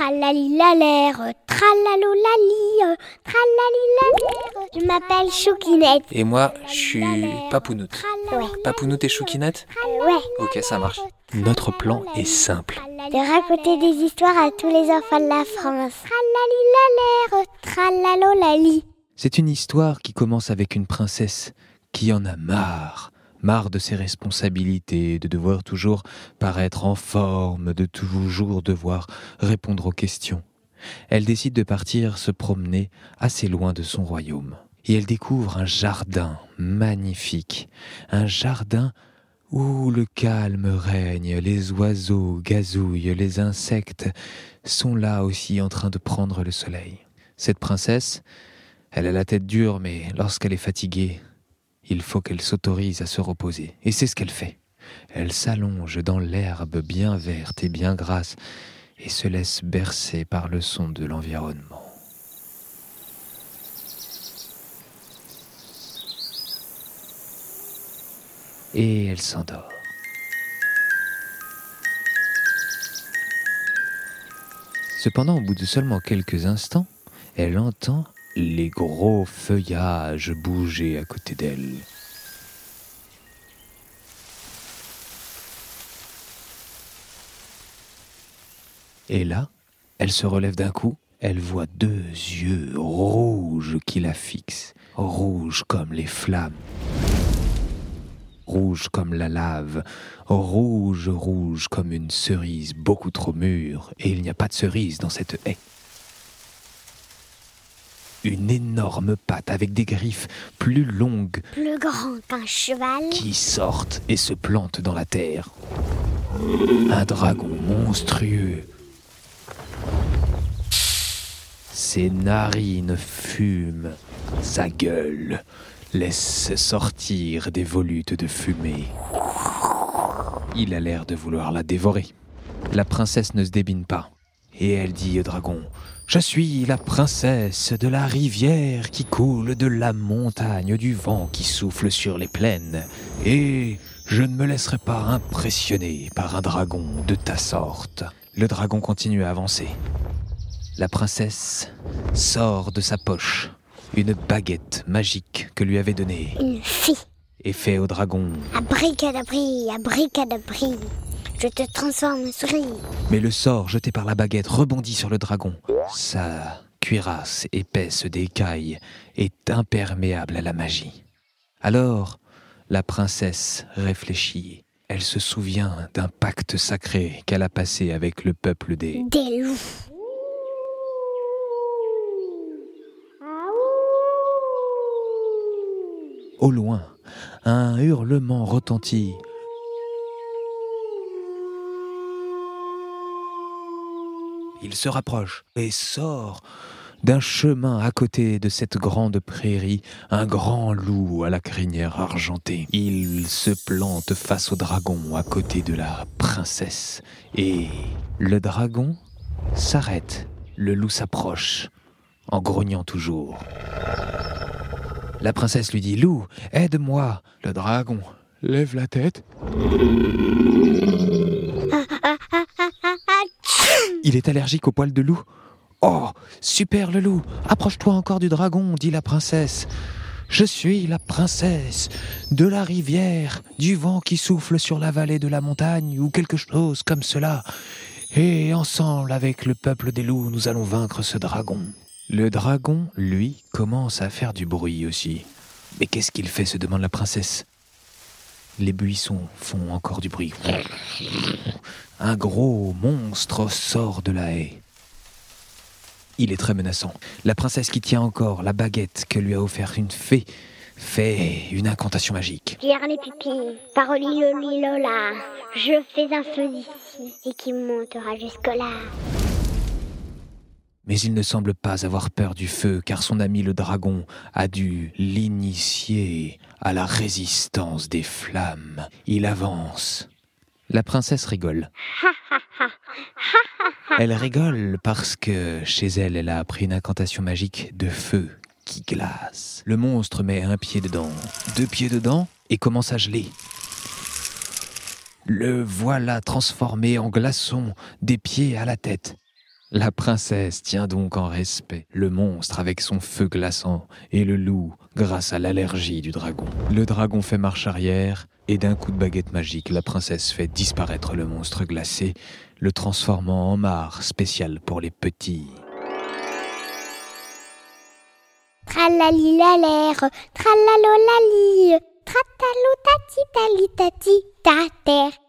Tralalilalère, tralalolali, tralalilalère. Je m'appelle Choukinette. Et moi, je suis Papounoute. Ouais. Papounoute et Choukinette Ouais. Ok, ça marche. Notre plan est simple. De raconter des histoires à tous les enfants de la France. Tralalilalère, tralalolali. C'est une histoire qui commence avec une princesse qui en a marre. Marre de ses responsabilités, de devoir toujours paraître en forme, de toujours devoir répondre aux questions. Elle décide de partir se promener assez loin de son royaume. Et elle découvre un jardin magnifique, un jardin où le calme règne, les oiseaux gazouillent, les insectes sont là aussi en train de prendre le soleil. Cette princesse, elle a la tête dure, mais lorsqu'elle est fatiguée, il faut qu'elle s'autorise à se reposer. Et c'est ce qu'elle fait. Elle s'allonge dans l'herbe bien verte et bien grasse et se laisse bercer par le son de l'environnement. Et elle s'endort. Cependant, au bout de seulement quelques instants, elle entend les gros feuillages bouger à côté d'elle. Et là, elle se relève d'un coup, elle voit deux yeux rouges qui la fixent, rouges comme les flammes, rouges comme la lave, rouge, rouge comme une cerise beaucoup trop mûre, et il n'y a pas de cerise dans cette haie une énorme patte avec des griffes plus longues Plus grand qu'un cheval. qui sortent et se plantent dans la terre. Un dragon monstrueux. Ses narines fument, sa gueule laisse sortir des volutes de fumée. Il a l'air de vouloir la dévorer. La princesse ne se débine pas. Et elle dit au dragon Je suis la princesse de la rivière qui coule de la montagne, du vent qui souffle sur les plaines. Et je ne me laisserai pas impressionner par un dragon de ta sorte. Le dragon continue à avancer. La princesse sort de sa poche une baguette magique que lui avait donnée Une fille. et fait au dragon Abricadabri, abricadabri. Je te transforme en souris. Mais le sort jeté par la baguette rebondit sur le dragon. Sa cuirasse épaisse d'écailles est imperméable à la magie. Alors, la princesse réfléchit. Elle se souvient d'un pacte sacré qu'elle a passé avec le peuple des... Des loups. Au loin, un hurlement retentit. Il se rapproche et sort d'un chemin à côté de cette grande prairie, un grand loup à la crinière argentée. Il se plante face au dragon à côté de la princesse. Et le dragon s'arrête. Le loup s'approche, en grognant toujours. La princesse lui dit Loup, aide-moi. Le dragon lève la tête. Il est allergique aux poils de loup. Oh, super le loup, approche-toi encore du dragon, dit la princesse. Je suis la princesse de la rivière, du vent qui souffle sur la vallée de la montagne, ou quelque chose comme cela. Et ensemble, avec le peuple des loups, nous allons vaincre ce dragon. Le dragon, lui, commence à faire du bruit aussi. Mais qu'est-ce qu'il fait se demande la princesse. Les buissons font encore du bruit. Un gros monstre sort de la haie. Il est très menaçant. La princesse qui tient encore la baguette que lui a offert une fée fait une incantation magique. Pierre les. Je fais un feu d'ici et qui montera jusque-là. Mais il ne semble pas avoir peur du feu car son ami le dragon a dû l'initier à la résistance des flammes. Il avance. La princesse rigole. Elle rigole parce que chez elle, elle a appris une incantation magique de feu qui glace. Le monstre met un pied dedans, deux pieds dedans et commence à geler. Le voilà transformé en glaçon des pieds à la tête. La princesse tient donc en respect le monstre avec son feu glaçant et le loup grâce à l'allergie du dragon. Le dragon fait marche arrière et d'un coup de baguette magique, la princesse fait disparaître le monstre glacé, le transformant en mare spéciale pour les petits. Tralali la l'air, tralalo la tati.